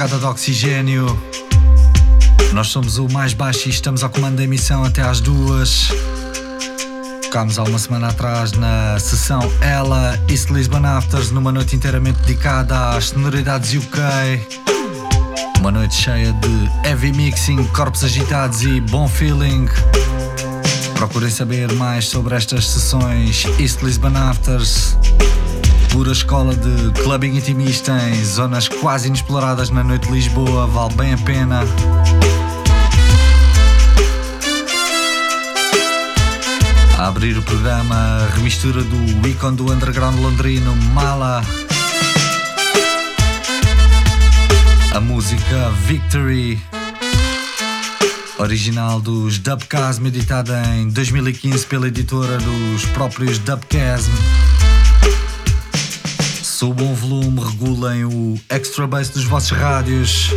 madrugada de oxigênio. Nós somos o mais baixo e estamos ao comando da emissão até às duas. Tocámos há uma semana atrás na sessão Ela East Lisbon Afters, numa noite inteiramente dedicada às sonoridades UK. Uma noite cheia de heavy mixing, corpos agitados e bom feeling. Procurem saber mais sobre estas sessões East Lisbon Afters pura escola de clubbing intimista em zonas quase inexploradas na noite de Lisboa, vale bem a pena. A abrir o programa, remistura do ícone do underground londrino, Mala. A música Victory, original dos Dubcasm, editada em 2015 pela editora dos próprios Dubcasm. Subam o volume, regulem o extra bass dos vossos rádios.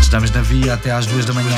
Estamos na via até às duas da manhã.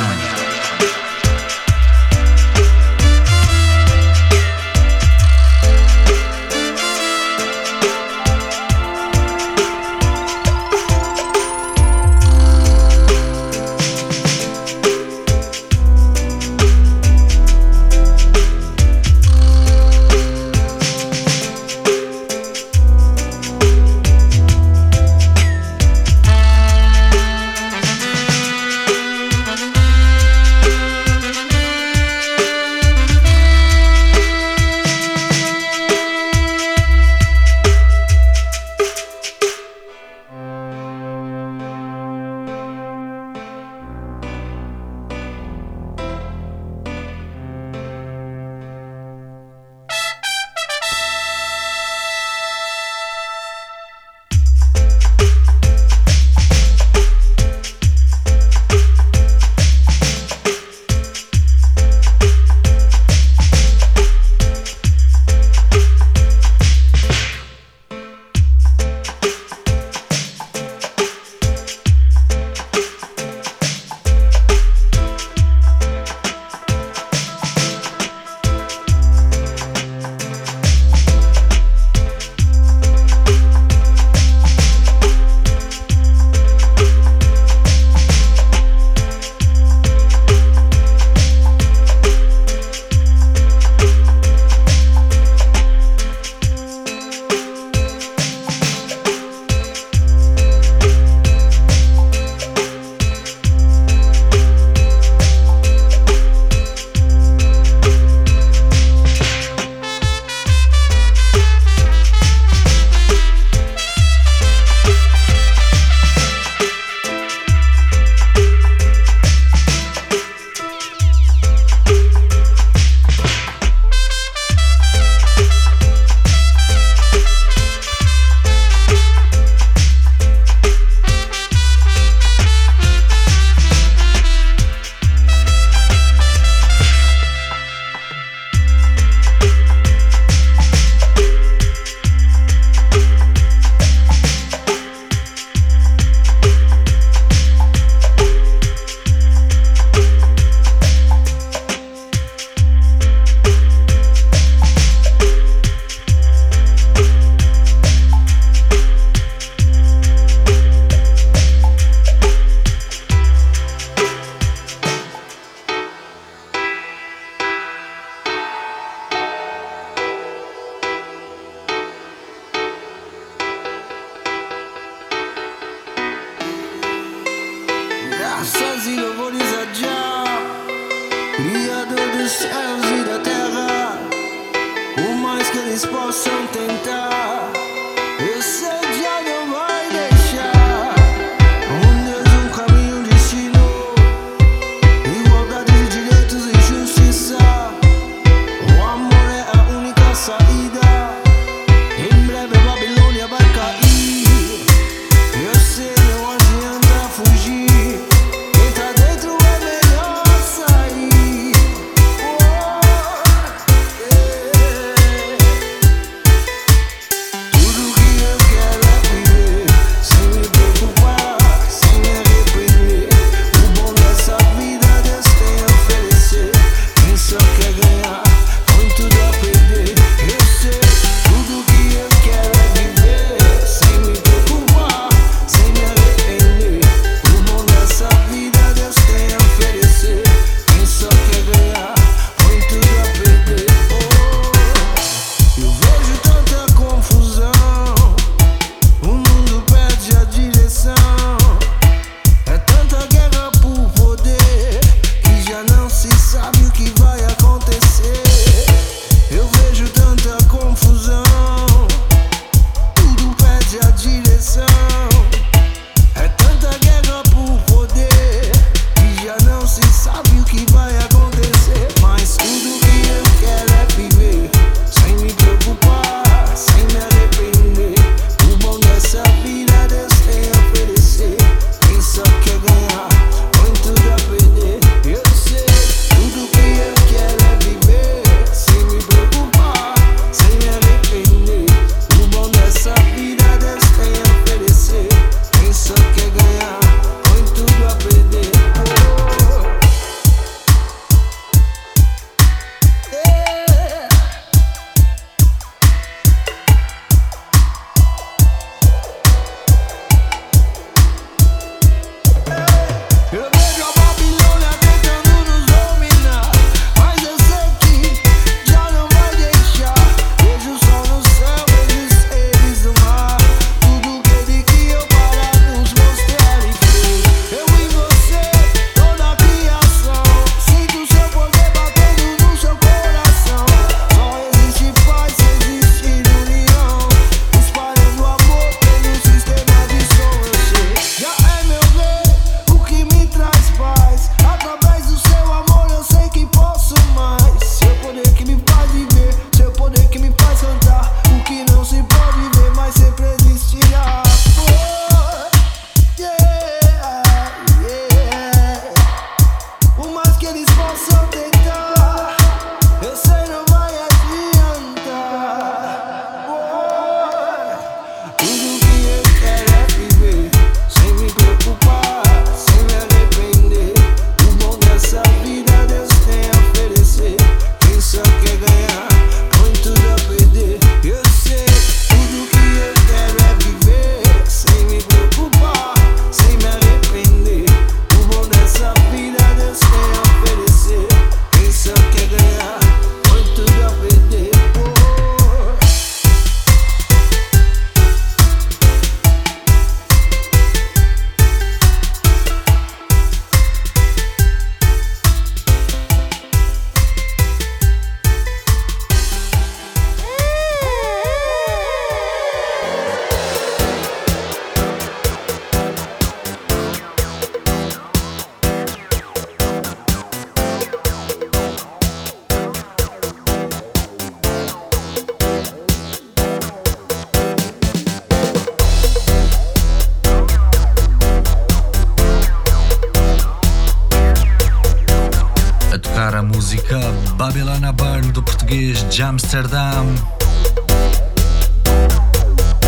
De Amsterdam.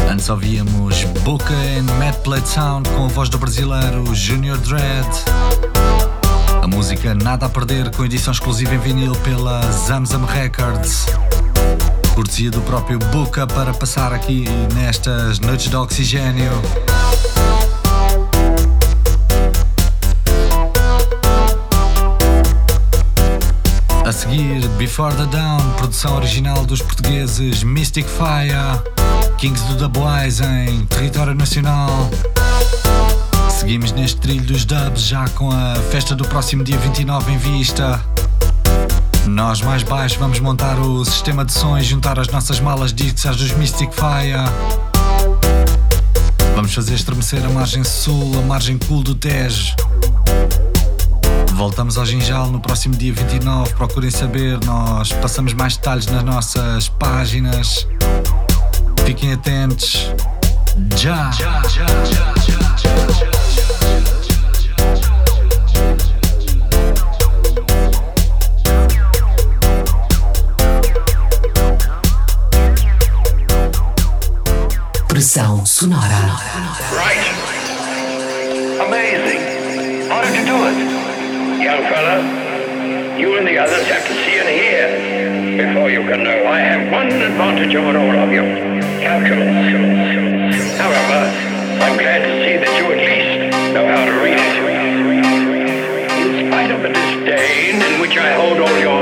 Antes ouvíamos Boca and Mad Plate Sound com a voz do brasileiro Junior Dread. A música Nada a Perder com edição exclusiva em vinil pela Zamzam Records. Cortesia do próprio Boca para passar aqui nestas noites de oxigênio. A seguir, Before the Dawn, produção original dos portugueses Mystic Fire, Kings do Dubwise em território nacional. Seguimos neste trilho dos dubs já com a festa do próximo dia 29 em vista. Nós mais baixo vamos montar o sistema de sons, juntar as nossas malas discos às dos Mystic Fire. Vamos fazer estremecer a margem sul, a margem cool do Tejo. Voltamos ao Ginjal no próximo dia 29. Procurem saber, nós passamos mais detalhes nas nossas páginas. Fiquem atentos. Já! já, já, já Pressão sonora. Right. Amazing. How did you do it? Young fella, you and the others have to see and hear before you can know. I have one advantage over all of you. Calculus. However, I'm glad to see that you at least know how to read it. In spite of the disdain in which I hold all your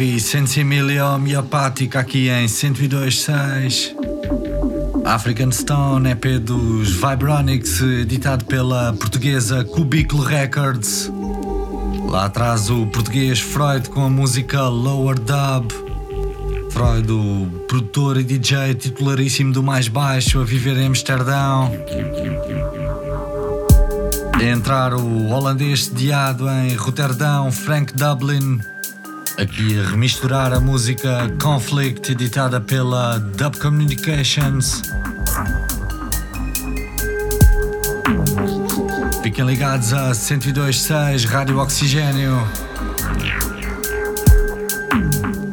Emilio Miopática aqui em 102.6 African Stone, EP dos Vibronics, editado pela portuguesa Cubículo Records. Lá atrás o português Freud com a música Lower Dub. Freud, o produtor e DJ titularíssimo do Mais Baixo, a viver em Amsterdão. Entrar o holandês sediado em Roterdão, Frank Dublin. Aqui a remisturar a música Conflict, editada pela Dub Communications. Fiquem ligados a 102.6 Rádio Oxigênio.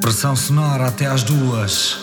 Pressão sonora até às duas.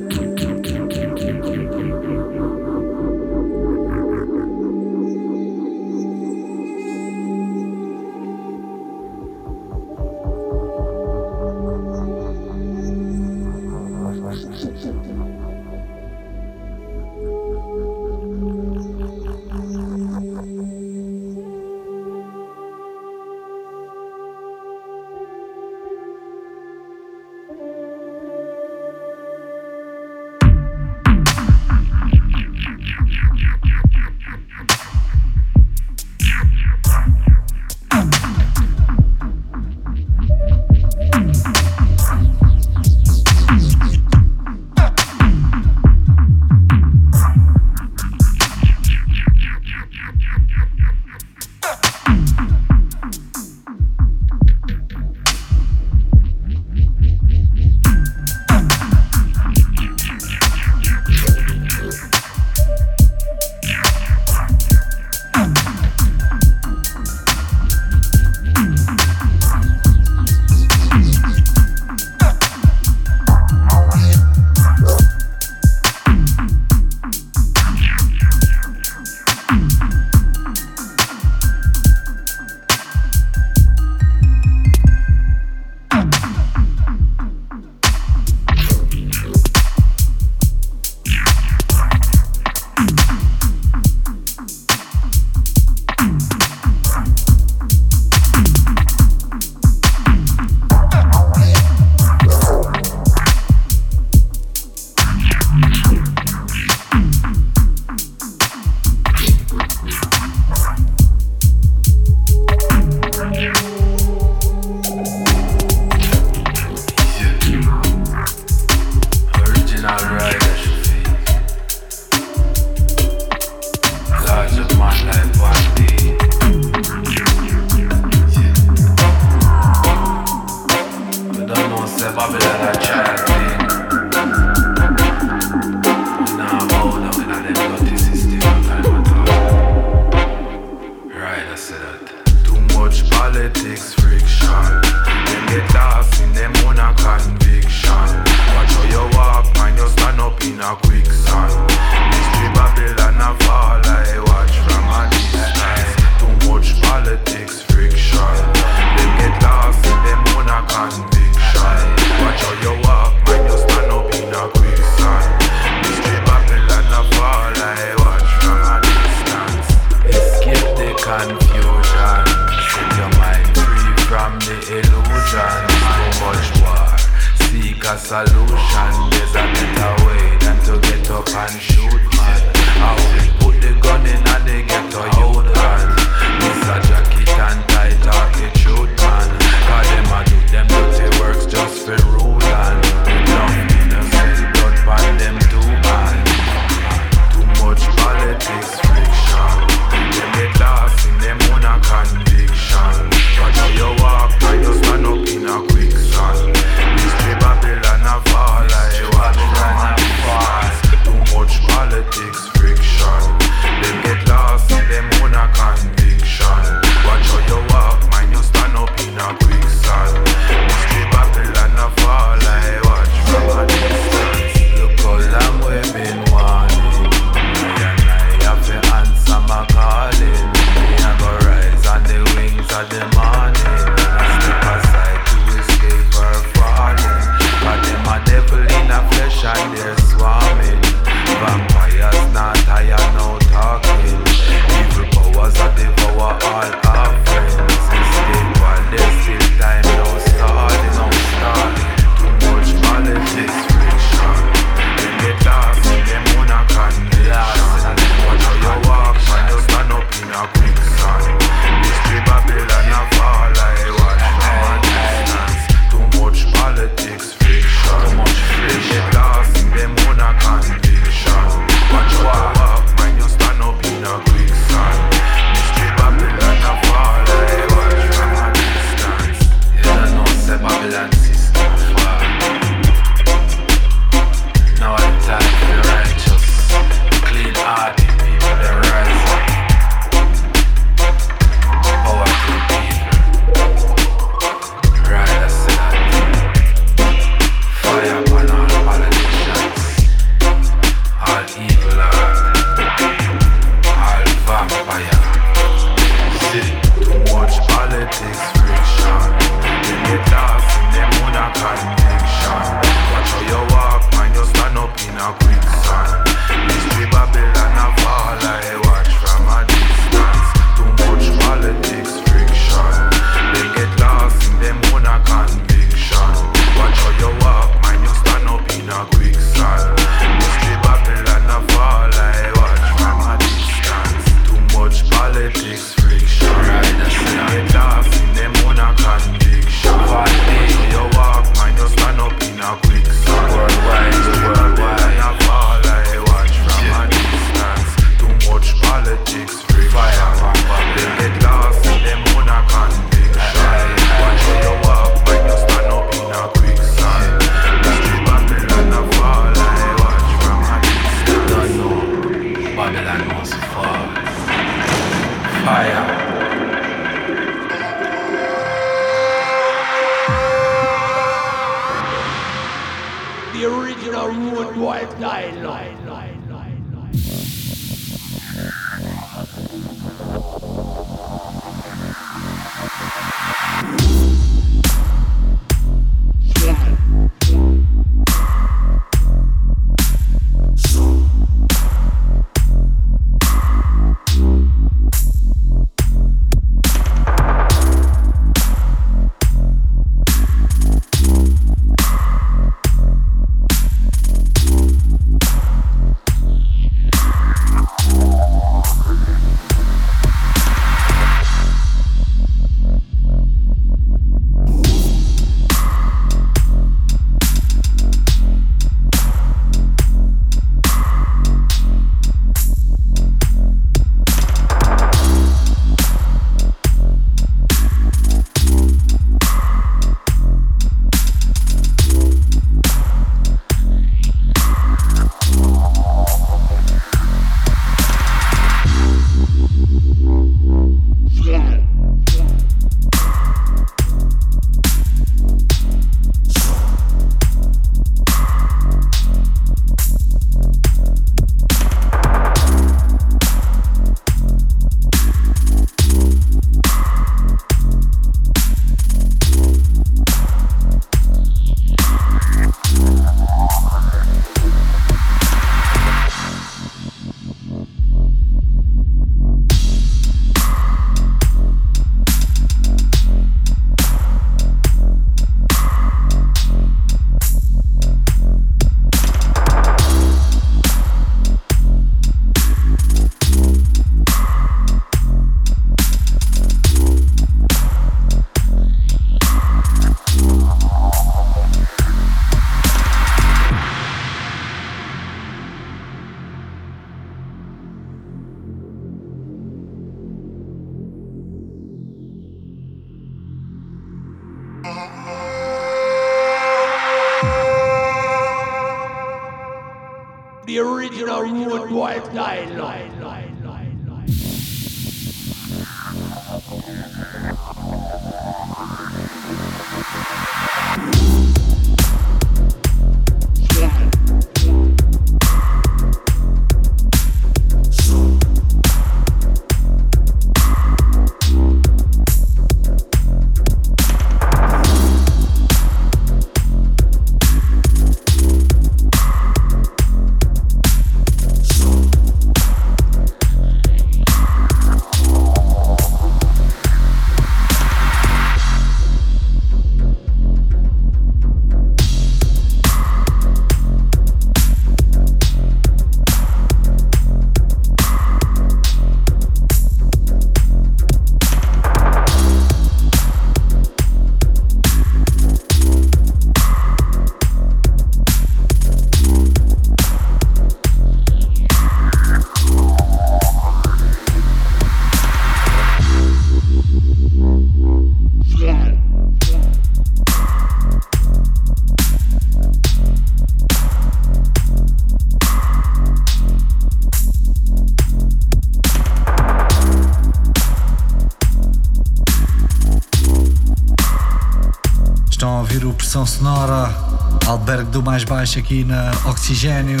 Aqui na Oxigênio.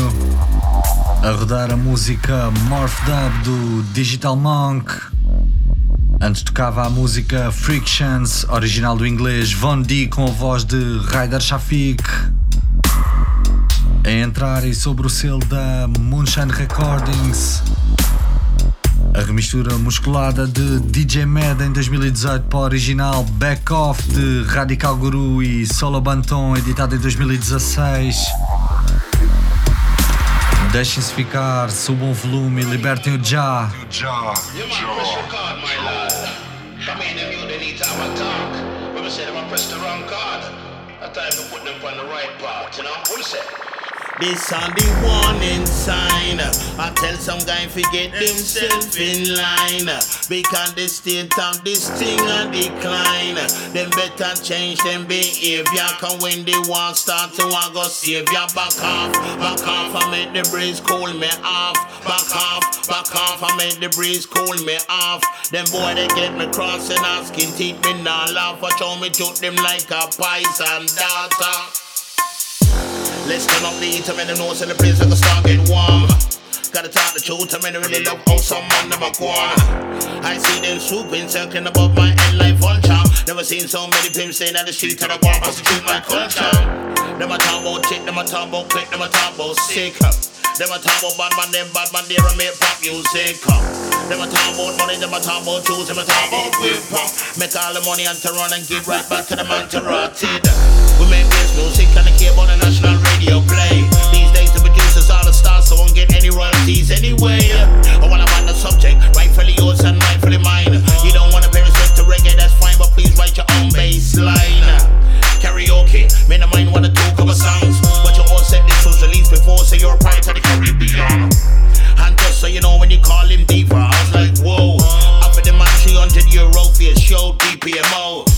A rodar a música Morph Dub do Digital Monk. Antes tocava a música Frictions, original do inglês Von D com a voz de Ryder Shafik. A entrar e sobre o selo da Moonshine Recordings. A remistura musculada de DJ Med em 2018 para o original Back Off de Radical Guru e Solo Banton, editado em 2016. Deixem-se ficar, subam o volume libertem o. Já, This on the warning sign. I tell some guy fi get themself in line. Because the state of this thing a decline. Them better change them behavior. Cause when the war start to I go ya. Back off, back off. I make the breeze cool me off. Back off, back off. I make the breeze cool me off. Them boy they get me crossing asking teeth me not laugh. Watch show me took them like a poison data. Let's turn up the heat, I'm in the nose and the place like a start get warm. Gotta talk the truth, I'm in really love how some man never go on. I see them swooping, circling above my head like vulture. Never seen so many pimps saying that the street of the war prostitute my culture. Them a talk about chick, them a talk about quick, them talk about sick. Them a talk about bad man, them bad man, they a make pop music. Them a talk about money, them a talk about tools, them a talk about whip. Make all the money and to run and give right back to the man to rotted. We make this music and the cable on the national radio play. These days the producers are the stars, so won't get any royalties anyway. I wanna find the subject, rightfully yours and rightfully mine. You don't wanna pay respect to reggae, that's fine, but please write your own bass line. Karaoke, man, I mind wanna a couple songs, but you all said this was released before, so you're part of the Caribbean. And just so you know, when you call him deeper, I was like, whoa. Offer the man 300 euro for a show, DPMO.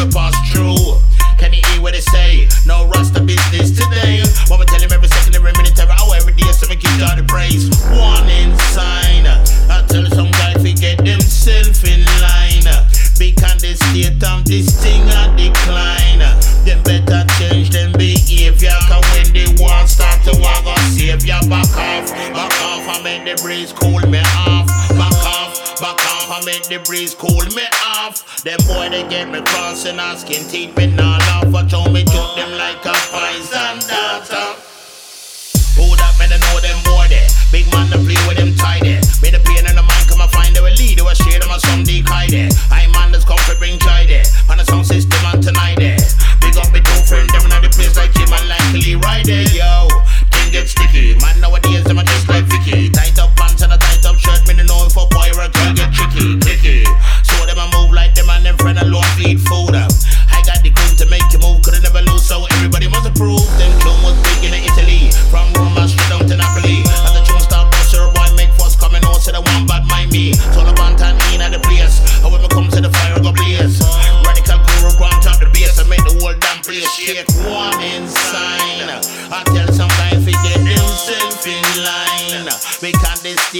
We pass through. Can you hear what they say? No rasta business today. We tell him every second, every minute, every hour, every day, we keep all the praise. Warning sign. I tell some guys to get themselves in line. Because the state of this thing a decline. Them better change them behavior. Cause when the war start to walk, save ya. Back off, back off, I make the breeze cool me off. Back off, back off, I make the breeze cool me off. Them boy they get me crossing asking teeth me now laugh. Watch how me choke them like a poison data. Who that man know them boy there? Big man to play with them tidy. Me the pain in the mind come and find they will lead. They will share them as some decoy there. I man that's come for bring joy there. On the sound system on tonight there. Big up me two friend them in the place like him and like Lee right there. Yo,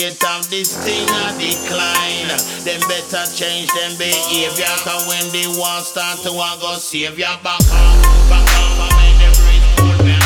Because of this thing a decline. Them better change them behavior. Cause when the war start to want go save ya back off, back off, I make them rich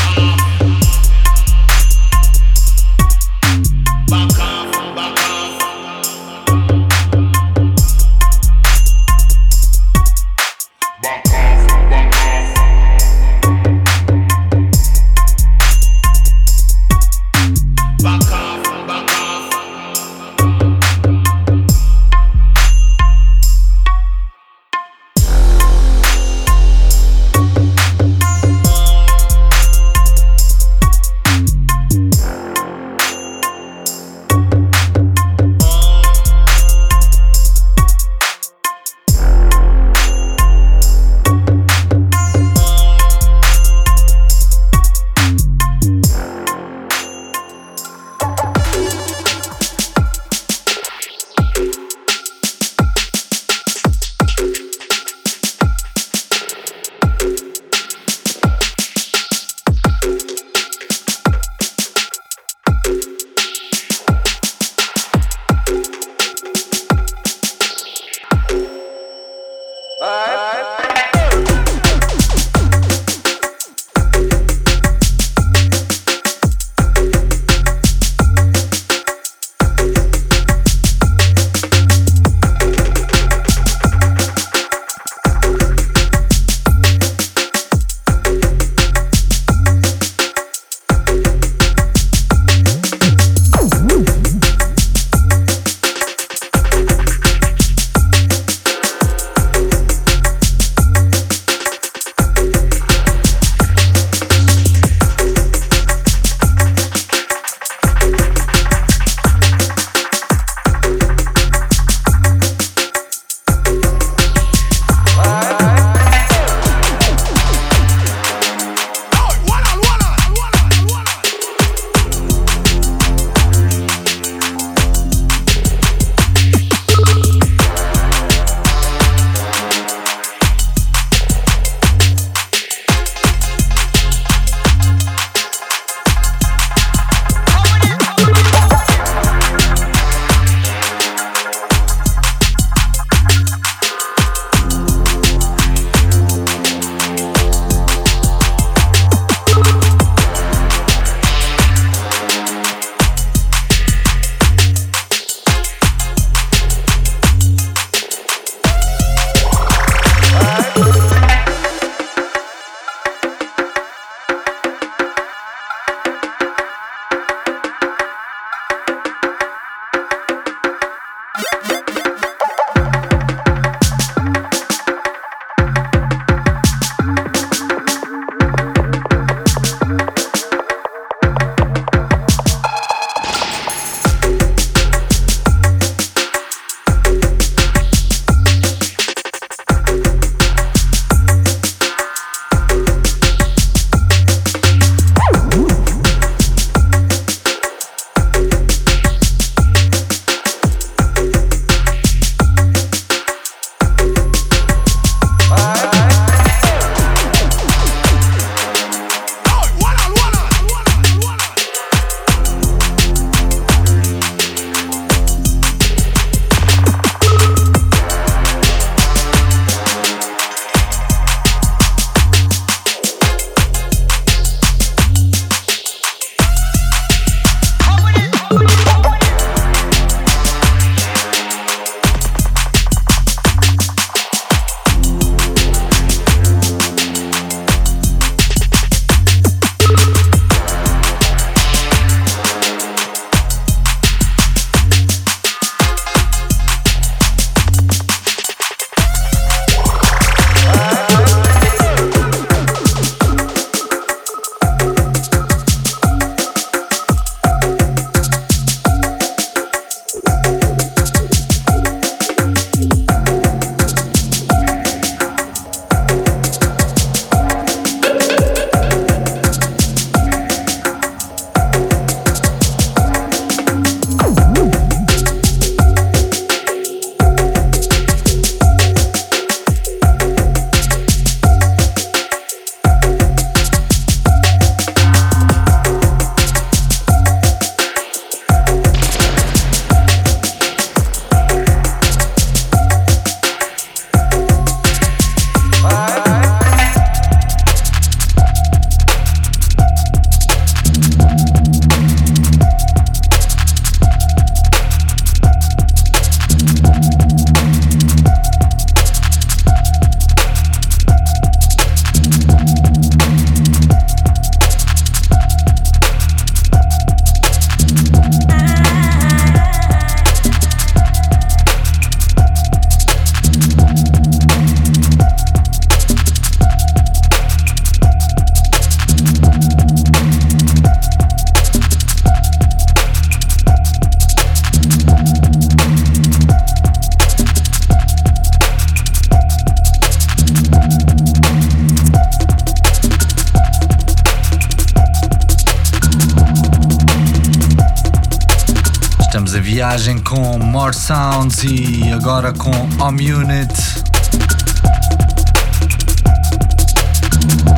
com More Sounds e agora com Home Unit.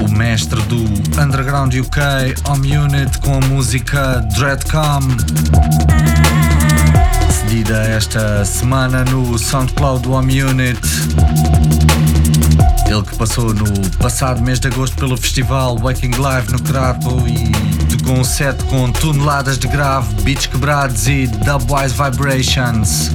O mestre do Underground UK, Home Unit, com a música Dreadcom. Cedida esta semana no SoundCloud Home Unit. Ele que passou no passado mês de agosto pelo festival Waking Live no Crapo e tocou um set com toneladas de grave, beats quebrados e dubwise vibrations.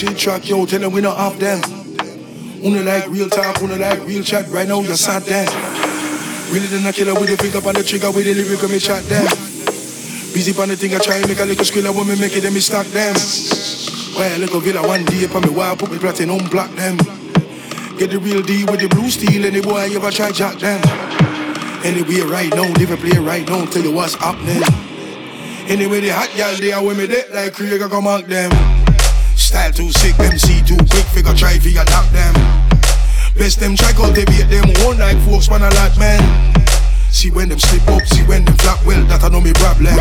Bullshit track, yo, tell them we not off them. Una like real talk, una like real chat, right now you're sad then. Really than a killer with the finger on the trigger with the lyric when me chat them. Busy on the thing, I try and make a little skill when me make it, then me stack them. Well, little villa one day upon me wire, put me platinum block them. Get the real D with the blue steel, any boy you ever try jack them. Anyway, right now, and play right now, tell you what's happening. Anyway, the hot gal they are with me dead like Krieger come out them. Style too sick, MC too quick, figure try figure tap them. Best them try cultivate them, one like folks man a lot man. See when them slip up, see when them flap well, that I know me problem.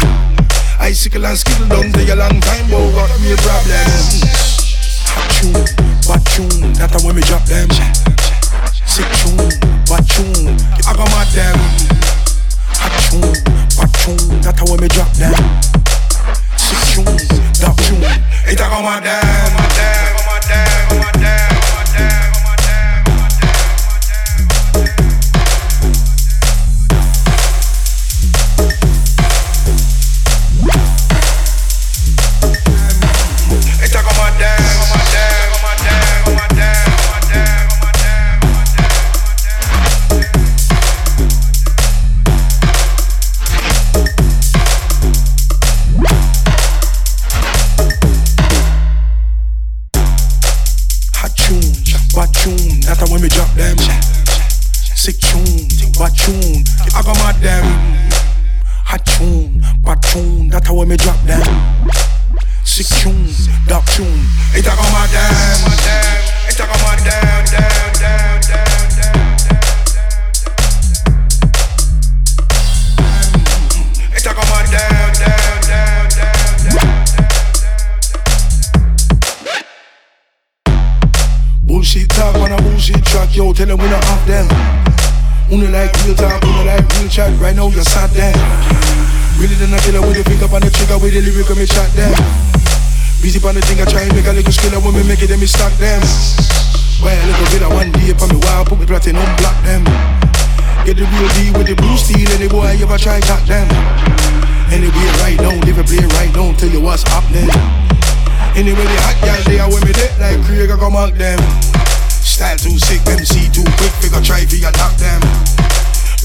Icicle and skittle down there a long time, but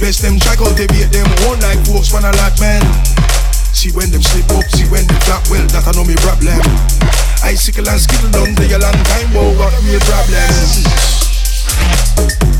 Best them try cultivate them, one like folks when a lot man. See when them slip up, see when them flap well, that I know me problem. Icicle and skittle down there a long time, but got me problems. Hot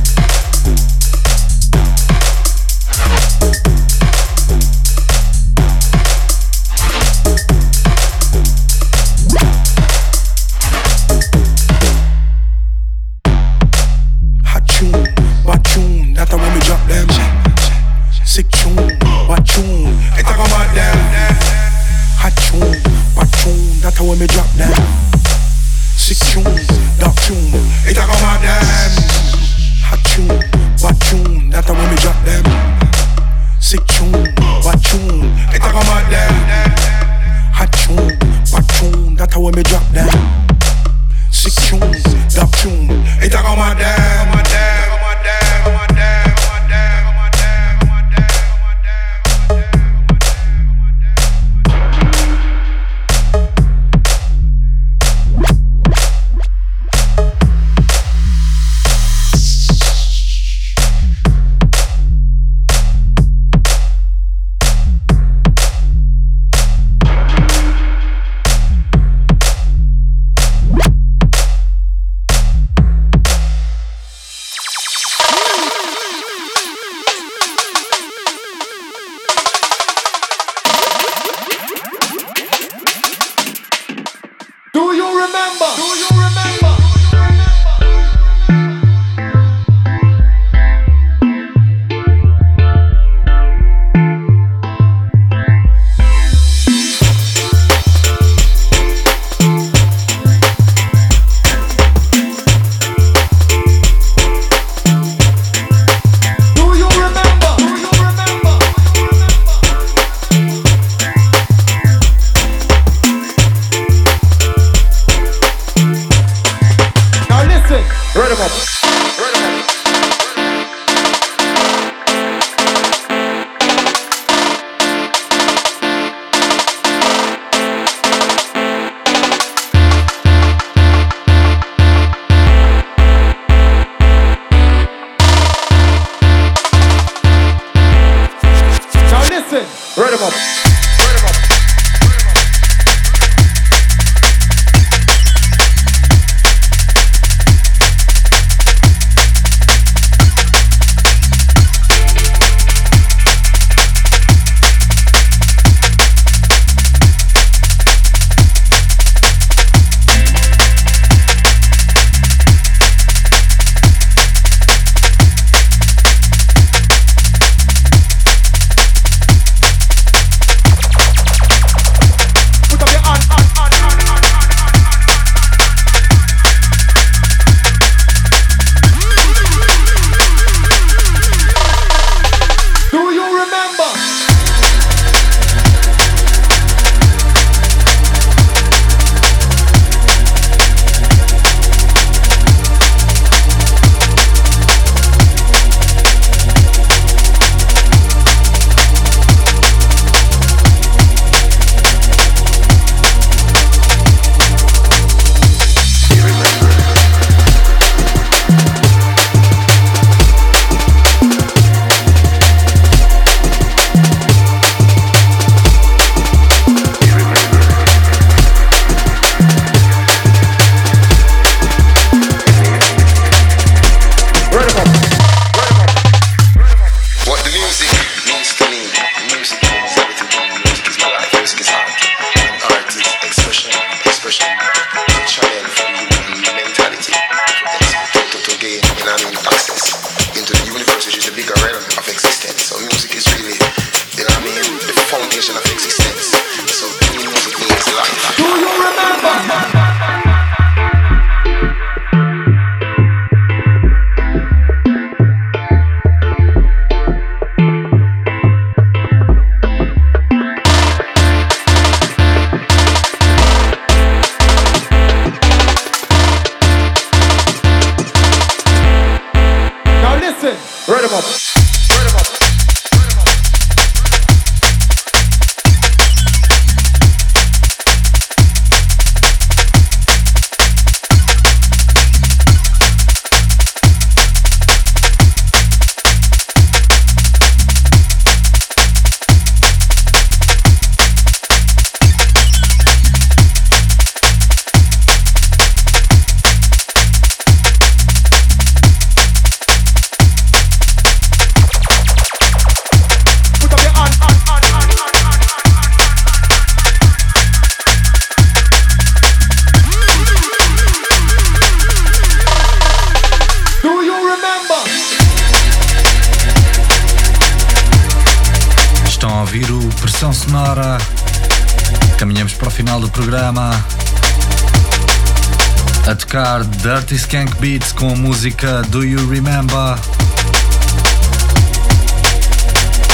A tocar Dirty Skank Beats com a música Do You Remember?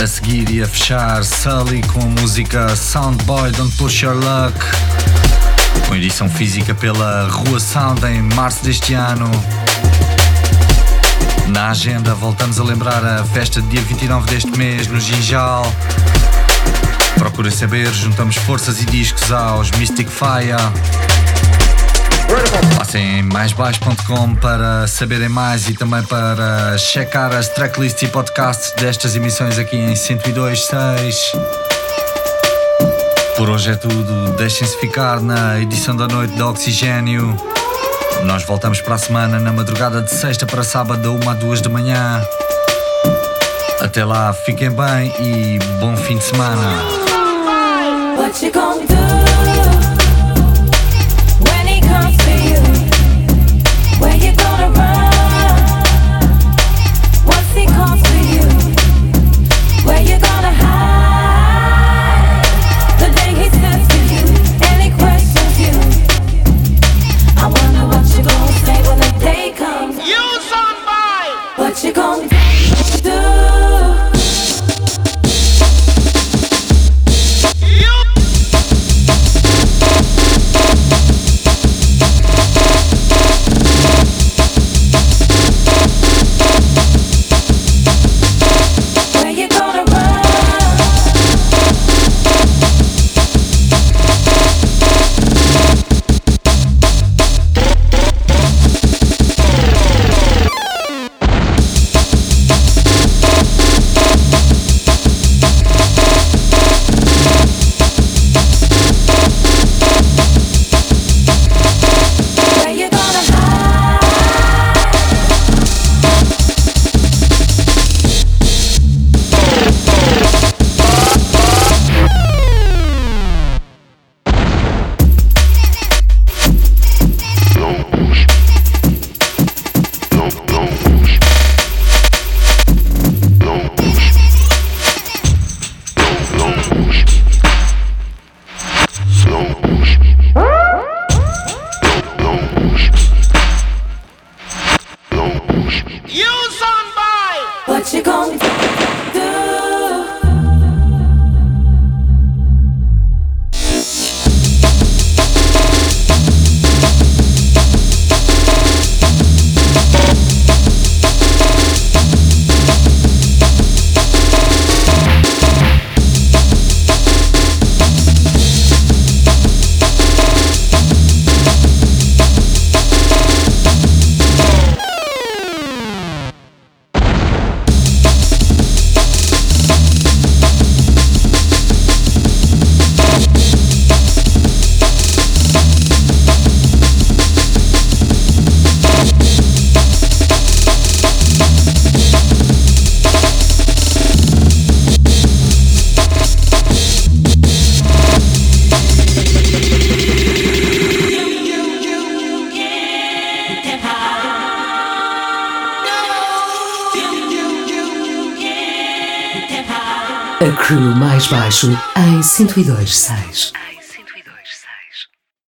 A seguir e a fechar Sully com a música Soundboy Don't Push Your Luck. Com edição física pela Rua Sound em março deste ano. Na agenda voltamos a lembrar a festa de dia 29 deste mês no Ginjal. Procurem saber, juntamos forças e discos aos Mystic Fire. Passem em maisbaixo.com para saberem mais e também para checar as tracklists e podcasts destas emissões aqui em 102.6. Por hoje é tudo, deixem-se ficar na edição da noite da Oxigênio. Nós voltamos para a semana na madrugada de sexta para sábado, da 1 a 2 da manhã. Até lá, fiquem bem e bom fim de semana. What you gonna do 102.6.